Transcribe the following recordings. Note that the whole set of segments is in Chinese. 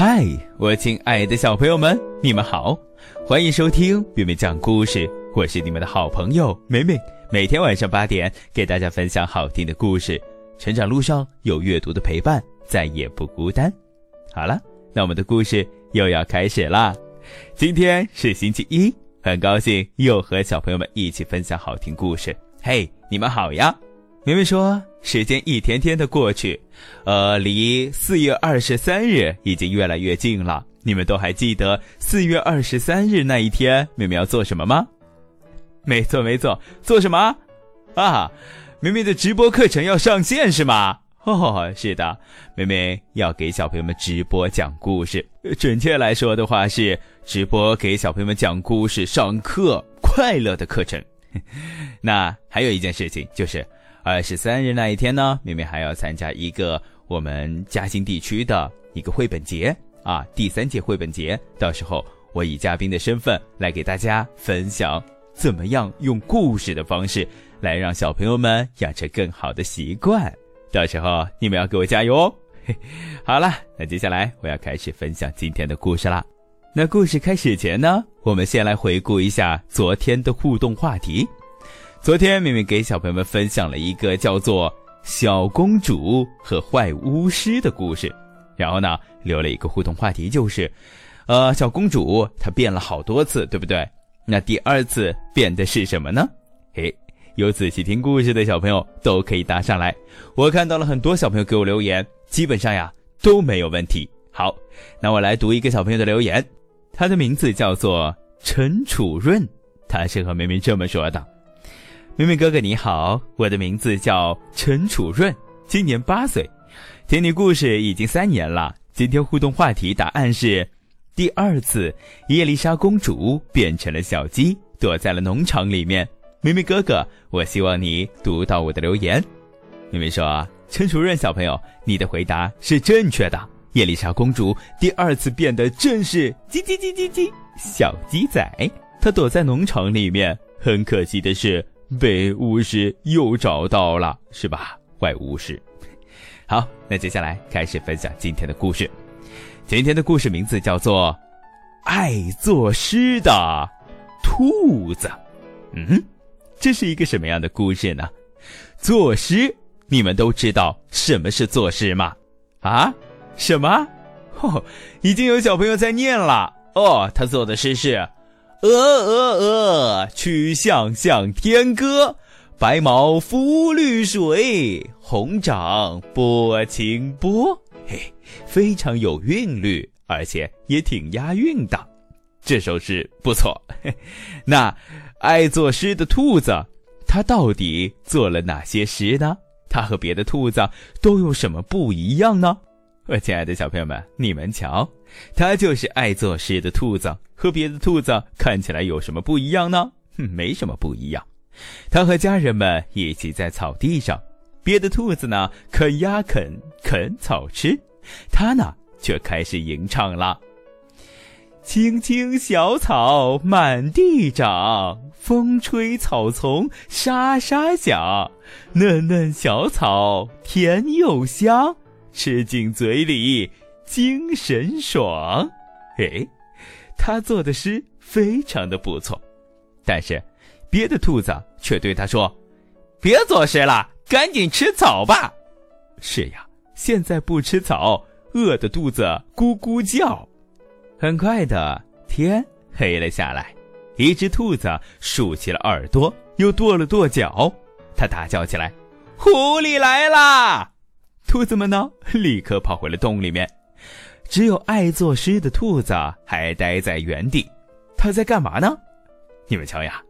嗨，我亲爱的小朋友们，你们好，欢迎收听妹妹讲故事。我是你们的好朋友美美，每天晚上八点给大家分享好听的故事。成长路上有阅读的陪伴，再也不孤单。好了，那我们的故事又要开始啦。今天是星期一，很高兴又和小朋友们一起分享好听故事。嘿，你们好呀！明明说，时间一天天的过去，呃，离四月二十三日已经越来越近了。你们都还记得四月二十三日那一天，明明要做什么吗？没错，没错，做什么？啊，明明的直播课程要上线是吗？哦，是的，妹妹要给小朋友们直播讲故事。准确来说的话，是直播给小朋友们讲故事、上课，快乐的课程。那还有一件事情就是。二十三日那一天呢，妹妹还要参加一个我们嘉兴地区的一个绘本节啊，第三届绘本节。到时候我以嘉宾的身份来给大家分享，怎么样用故事的方式来让小朋友们养成更好的习惯。到时候你们要给我加油哦！好了，那接下来我要开始分享今天的故事啦。那故事开始前呢，我们先来回顾一下昨天的互动话题。昨天，明明给小朋友们分享了一个叫做《小公主和坏巫师》的故事，然后呢，留了一个互动话题，就是，呃，小公主她变了好多次，对不对？那第二次变的是什么呢？嘿，有仔细听故事的小朋友都可以答上来。我看到了很多小朋友给我留言，基本上呀都没有问题。好，那我来读一个小朋友的留言，他的名字叫做陈楚润，他是和明明这么说的。明明哥哥你好，我的名字叫陈楚润，今年八岁，听你故事已经三年了。今天互动话题答案是：第二次，叶丽莎公主变成了小鸡，躲在了农场里面。明明哥哥，我希望你读到我的留言。明明说：陈楚润小朋友，你的回答是正确的。叶丽莎公主第二次变得正是叽叽叽叽叽小鸡仔，她躲在农场里面。很可惜的是。被巫师又找到了，是吧？坏巫师。好，那接下来开始分享今天的故事。今天的故事名字叫做《爱作诗的兔子》。嗯，这是一个什么样的故事呢？作诗，你们都知道什么是作诗吗？啊？什么？哦，已经有小朋友在念了。哦，他做的诗是。鹅鹅鹅，曲项向天歌。白毛浮绿水，红掌拨清波。嘿，非常有韵律，而且也挺押韵的。这首诗不错。那爱作诗的兔子，它到底做了哪些诗呢？它和别的兔子都有什么不一样呢？我亲爱的小朋友们，你们瞧，它就是爱作诗的兔子。和别的兔子看起来有什么不一样呢？哼，没什么不一样。它和家人们一起在草地上，别的兔子呢啃呀啃，啃草吃，它呢却开始吟唱了：青青小草满地长，风吹草丛沙沙响，嫩嫩小草甜又香。吃进嘴里，精神爽。哎，他做的诗非常的不错，但是别的兔子却对他说：“别作诗了，赶紧吃草吧。”是呀，现在不吃草，饿的肚子咕咕叫。很快的，天黑了下来，一只兔子竖起了耳朵，又跺了跺脚，它大叫起来：“狐狸来啦！”兔子们呢，立刻跑回了洞里面，只有爱作诗的兔子还待在原地。他在干嘛呢？你们瞧呀，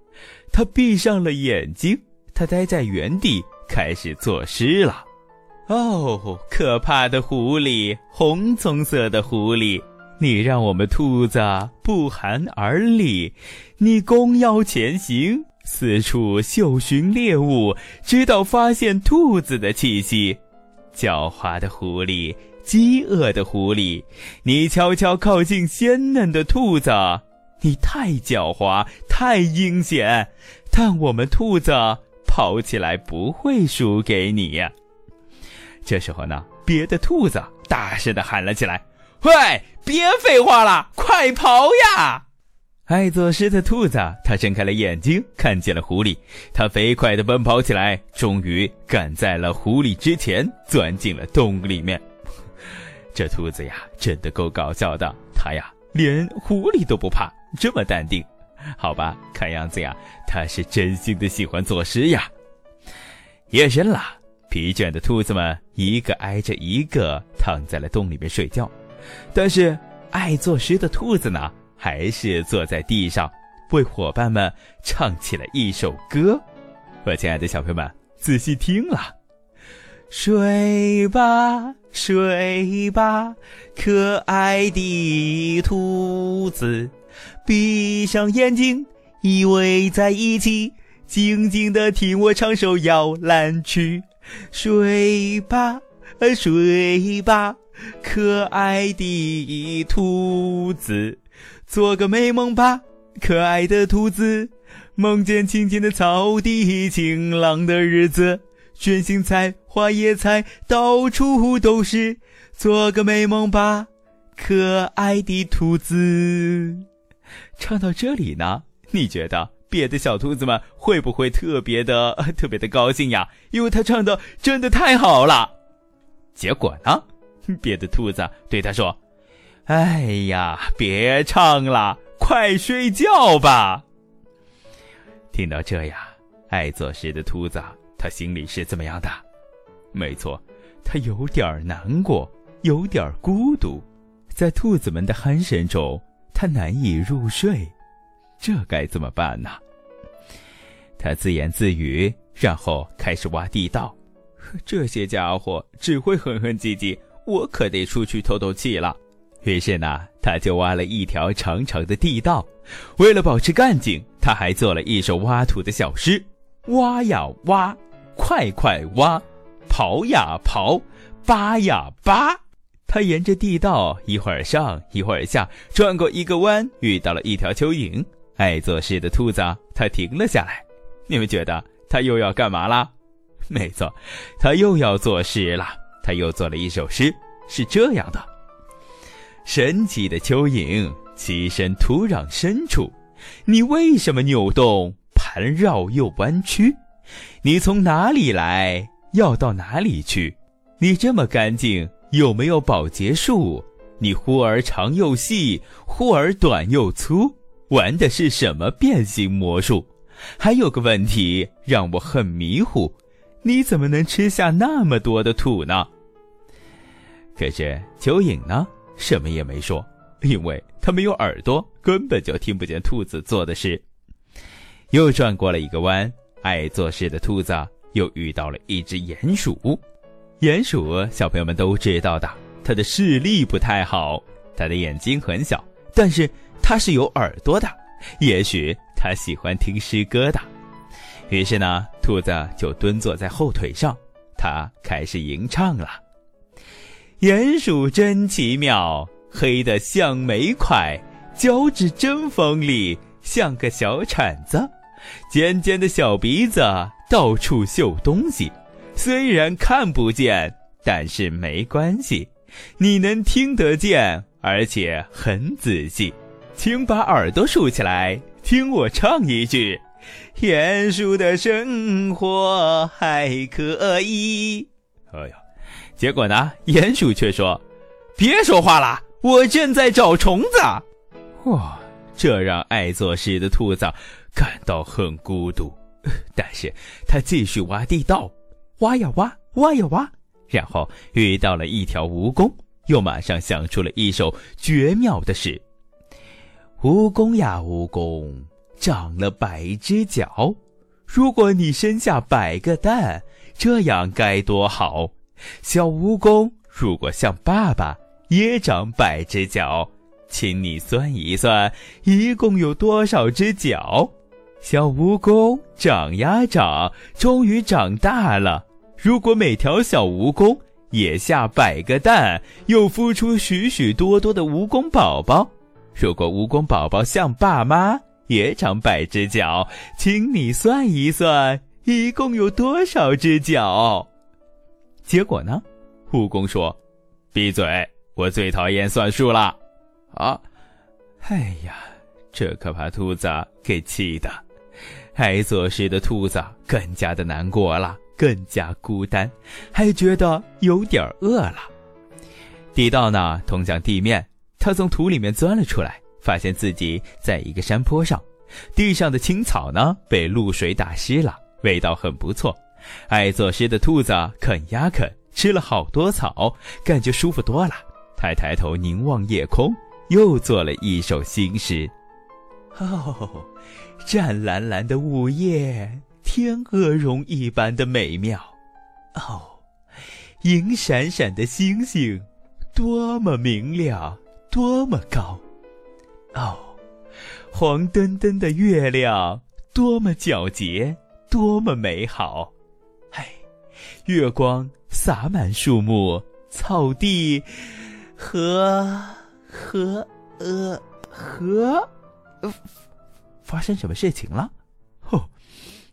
他闭上了眼睛，他待在原地开始作诗了。哦，可怕的狐狸，红棕色的狐狸，你让我们兔子不寒而栗，你弓腰前行，四处嗅寻猎物，直到发现兔子的气息。狡猾的狐狸，饥饿的狐狸，你悄悄靠近鲜嫩的兔子，你太狡猾，太阴险，但我们兔子跑起来不会输给你。这时候呢，别的兔子大声的喊了起来：“喂，别废话了，快跑呀！爱作诗的兔子，它睁开了眼睛，看见了狐狸，它飞快地奔跑起来，终于赶在了狐狸之前，钻进了洞里面。这兔子呀，真的够搞笑的，它呀，连狐狸都不怕，这么淡定。好吧，看样子呀，它是真心的喜欢作诗呀。夜深了，疲倦的兔子们一个挨着一个躺在了洞里面睡觉，但是爱作诗的兔子呢？还是坐在地上，为伙伴们唱起了一首歌。我亲爱的小朋友们，仔细听了：睡吧，睡吧，可爱的兔子，闭上眼睛，依偎在一起，静静的听我唱首摇篮曲。睡吧，睡吧，可爱的兔子。做个美梦吧，可爱的兔子，梦见青青的草地，晴朗的日子，卷心菜、花椰菜到处都是。做个美梦吧，可爱的兔子。唱到这里呢，你觉得别的小兔子们会不会特别的特别的高兴呀？因为他唱的真的太好了。结果呢，别的兔子对他说。哎呀，别唱了，快睡觉吧。听到这呀，爱作诗的兔子，他心里是怎么样的？没错，他有点难过，有点孤独，在兔子们的鼾声中，他难以入睡。这该怎么办呢？他自言自语，然后开始挖地道。这些家伙只会哼哼唧唧，我可得出去透透气了。于是呢，他就挖了一条长长的地道。为了保持干净，他还做了一首挖土的小诗：挖呀挖，快快挖；刨呀刨，扒呀扒。他沿着地道一会儿上一会儿下，转过一个弯，遇到了一条蚯蚓。爱做事的兔子，他停了下来。你们觉得他又要干嘛啦？没错，他又要作诗了。他又做了一首诗，是这样的。神奇的蚯蚓栖身土壤深处，你为什么扭动、盘绕又弯曲？你从哪里来，要到哪里去？你这么干净，有没有保洁术？你忽而长又细，忽而短又粗，玩的是什么变形魔术？还有个问题让我很迷糊，你怎么能吃下那么多的土呢？可是蚯蚓呢？什么也没说，因为他没有耳朵，根本就听不见兔子做的事。又转过了一个弯，爱做事的兔子又遇到了一只鼹鼠。鼹鼠小朋友们都知道的，它的视力不太好，它的眼睛很小，但是它是有耳朵的。也许它喜欢听诗歌的。于是呢，兔子就蹲坐在后腿上，它开始吟唱了。鼹鼠真奇妙，黑的像煤块，脚趾真锋利，像个小铲子，尖尖的小鼻子到处嗅东西，虽然看不见，但是没关系，你能听得见，而且很仔细，请把耳朵竖起来，听我唱一句：鼹鼠的生活还可以。哎呀！结果呢？鼹鼠却说：“别说话了，我正在找虫子。”哇，这让爱作诗的兔子感到很孤独。但是他继续挖地道，挖呀挖，挖呀挖，然后遇到了一条蜈蚣，又马上想出了一首绝妙的诗：“蜈蚣呀蜈蚣，长了百只脚，如果你生下百个蛋，这样该多好。”小蜈蚣如果像爸爸也长百只脚，请你算一算，一共有多少只脚？小蜈蚣长呀长，终于长大了。如果每条小蜈蚣也下百个蛋，又孵出许许多多的蜈蚣宝宝，如果蜈蚣宝宝像爸妈也长百只脚，请你算一算，一共有多少只脚？结果呢？蜈蚣说：“闭嘴！我最讨厌算数了。啊，哎呀，这可把兔子给气的。爱做事的兔子更加的难过了，更加孤单，还觉得有点饿了。地道呢，通向地面。他从土里面钻了出来，发现自己在一个山坡上，地上的青草呢被露水打湿了，味道很不错。爱作诗的兔子啃呀啃，吃了好多草，感觉舒服多了。它抬头凝望夜空，又做了一首新诗。哦。湛蓝蓝的午夜，天鹅绒一般的美妙。哦，银闪闪的星星，多么明亮，多么高。哦，黄澄澄的月亮，多么皎洁，多么美好。月光洒满树木、草地和和呃和。发生什么事情了？哦，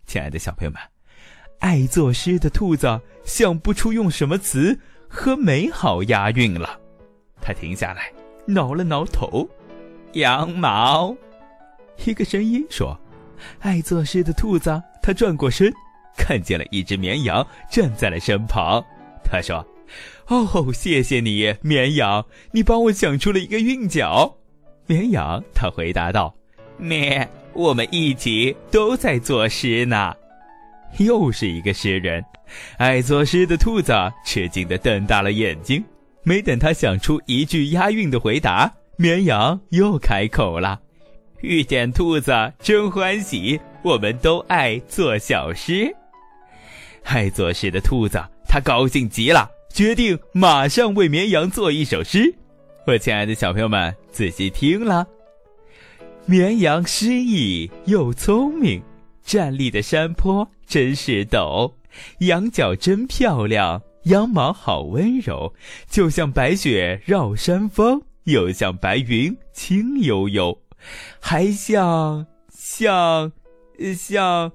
亲爱的小朋友们，爱作诗的兔子想不出用什么词和美好押韵了。他停下来，挠了挠头。羊毛，一个声音说：“爱作诗的兔子。”他转过身，看见了一只绵羊站在了身旁。他说：“哦，谢谢你，绵羊，你帮我想出了一个韵脚。”绵羊他回答道：“咩。”我们一起都在作诗呢，又是一个诗人。爱作诗的兔子吃惊的瞪大了眼睛。没等他想出一句押韵的回答，绵羊又开口了：“遇见兔子真欢喜，我们都爱做小诗。” 爱作诗的兔子他高兴极了，决定马上为绵羊做一首诗。我亲爱的小朋友们，仔细听了。绵羊诗意又聪明，站立的山坡真是陡，羊角真漂亮，羊毛好温柔，就像白雪绕山峰，又像白云轻悠悠，还像像像，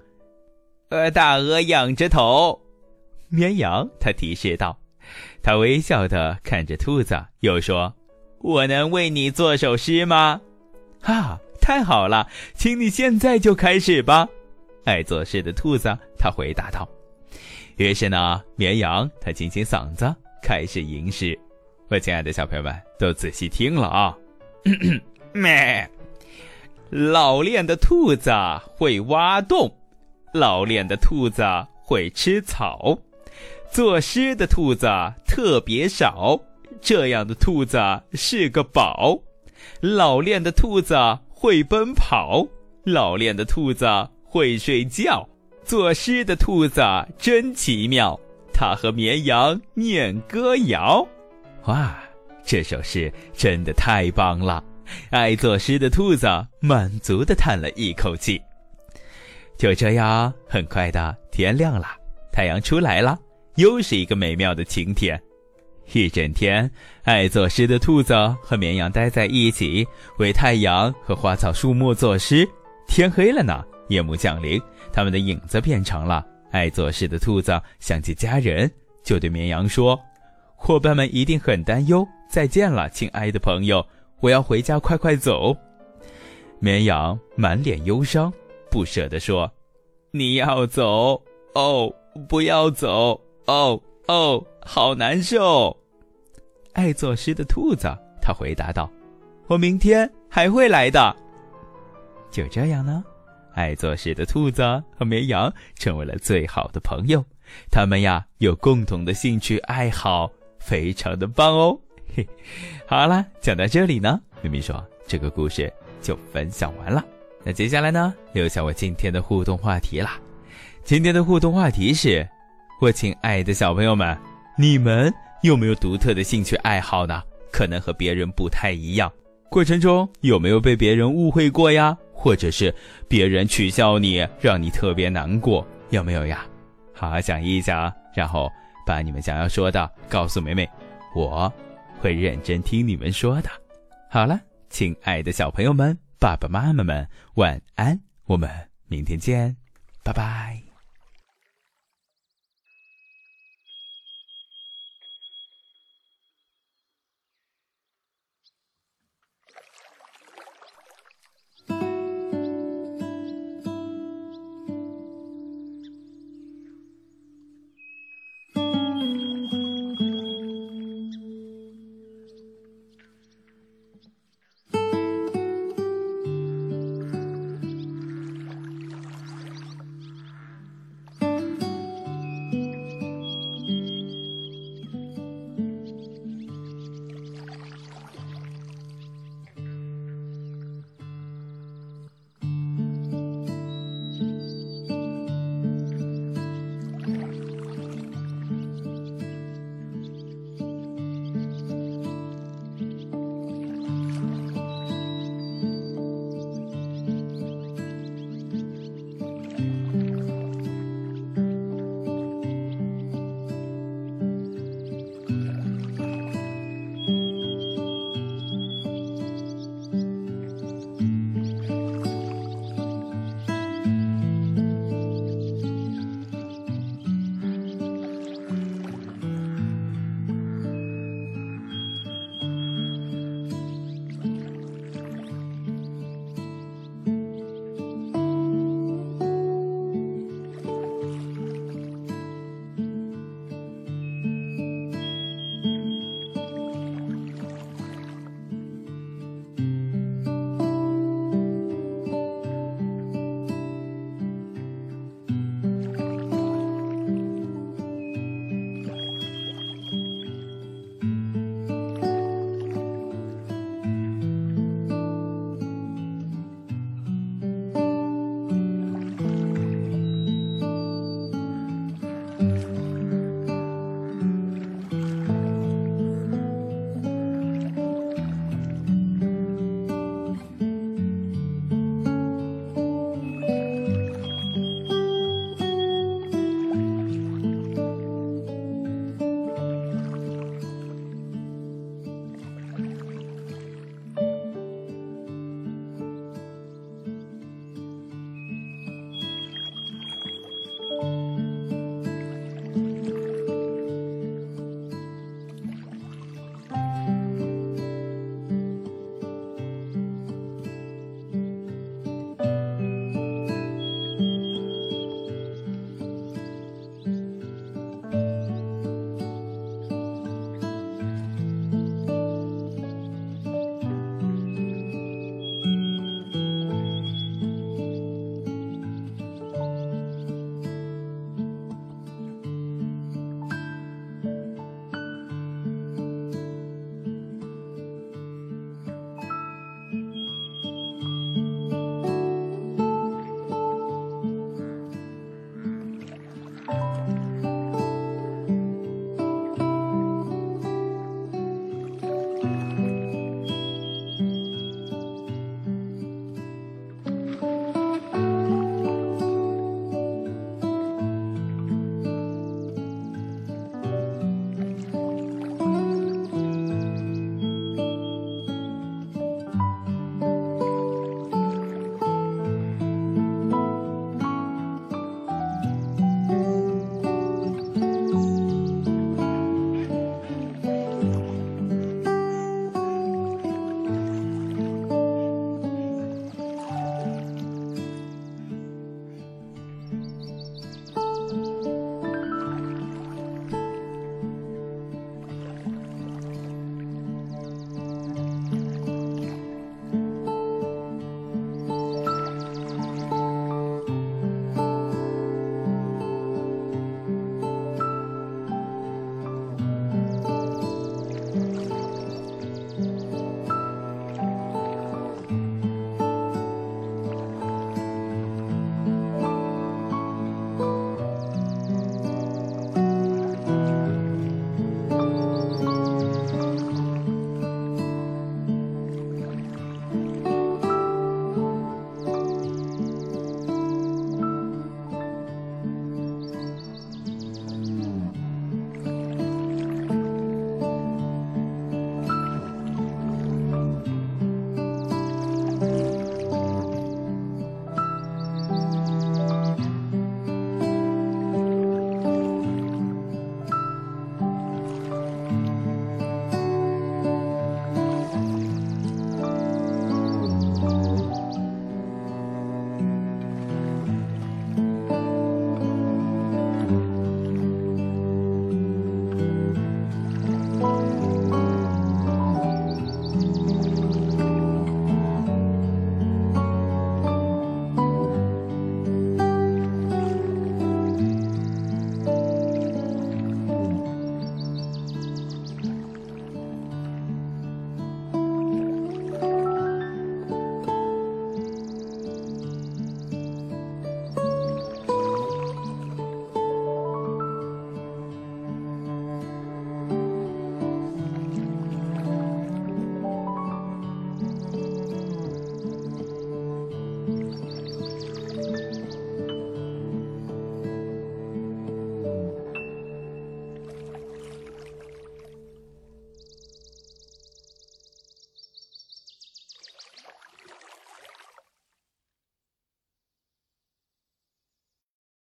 呃，大鹅仰着头。绵羊他提示道，他微笑的看着兔子，又说：“我能为你做首诗吗？”啊。太好了，请你现在就开始吧。爱做事的兔子他回答道。于是呢，绵羊他清清嗓子开始吟诗。我亲爱的小朋友们都仔细听了啊。咩，老练的兔子会挖洞，老练的兔子会吃草，作诗的兔子特别少，这样的兔子是个宝。老练的兔子。会奔跑，老练的兔子会睡觉，作诗的兔子真奇妙。它和绵羊念歌谣，哇，这首诗真的太棒了！爱作诗的兔子满足的叹了一口气。就这样，很快的天亮了，太阳出来了，又是一个美妙的晴天。一整天，爱作诗的兔子和绵羊待在一起，为太阳和花草树木作诗。天黑了呢，夜幕降临，他们的影子变长了。爱作诗的兔子想起家人，就对绵羊说：“伙伴们一定很担忧，再见了，亲爱的朋友，我要回家，快快走。”绵羊满脸忧伤，不舍地说：“你要走哦，不要走哦哦，好难受。”爱作诗的兔子，他回答道：“我明天还会来的。”就这样呢，爱作诗的兔子和绵羊成为了最好的朋友。他们呀有共同的兴趣爱好，非常的棒哦。嘿，好了，讲到这里呢，咪咪说这个故事就分享完了。那接下来呢，留下我今天的互动话题啦。今天的互动话题是：我亲爱的小朋友们，你们。有没有独特的兴趣爱好呢？可能和别人不太一样。过程中有没有被别人误会过呀？或者是别人取笑你，让你特别难过？有没有呀？好好想一想，然后把你们想要说的告诉梅梅，我会认真听你们说的。好了，亲爱的小朋友们，爸爸妈妈们，晚安，我们明天见，拜拜。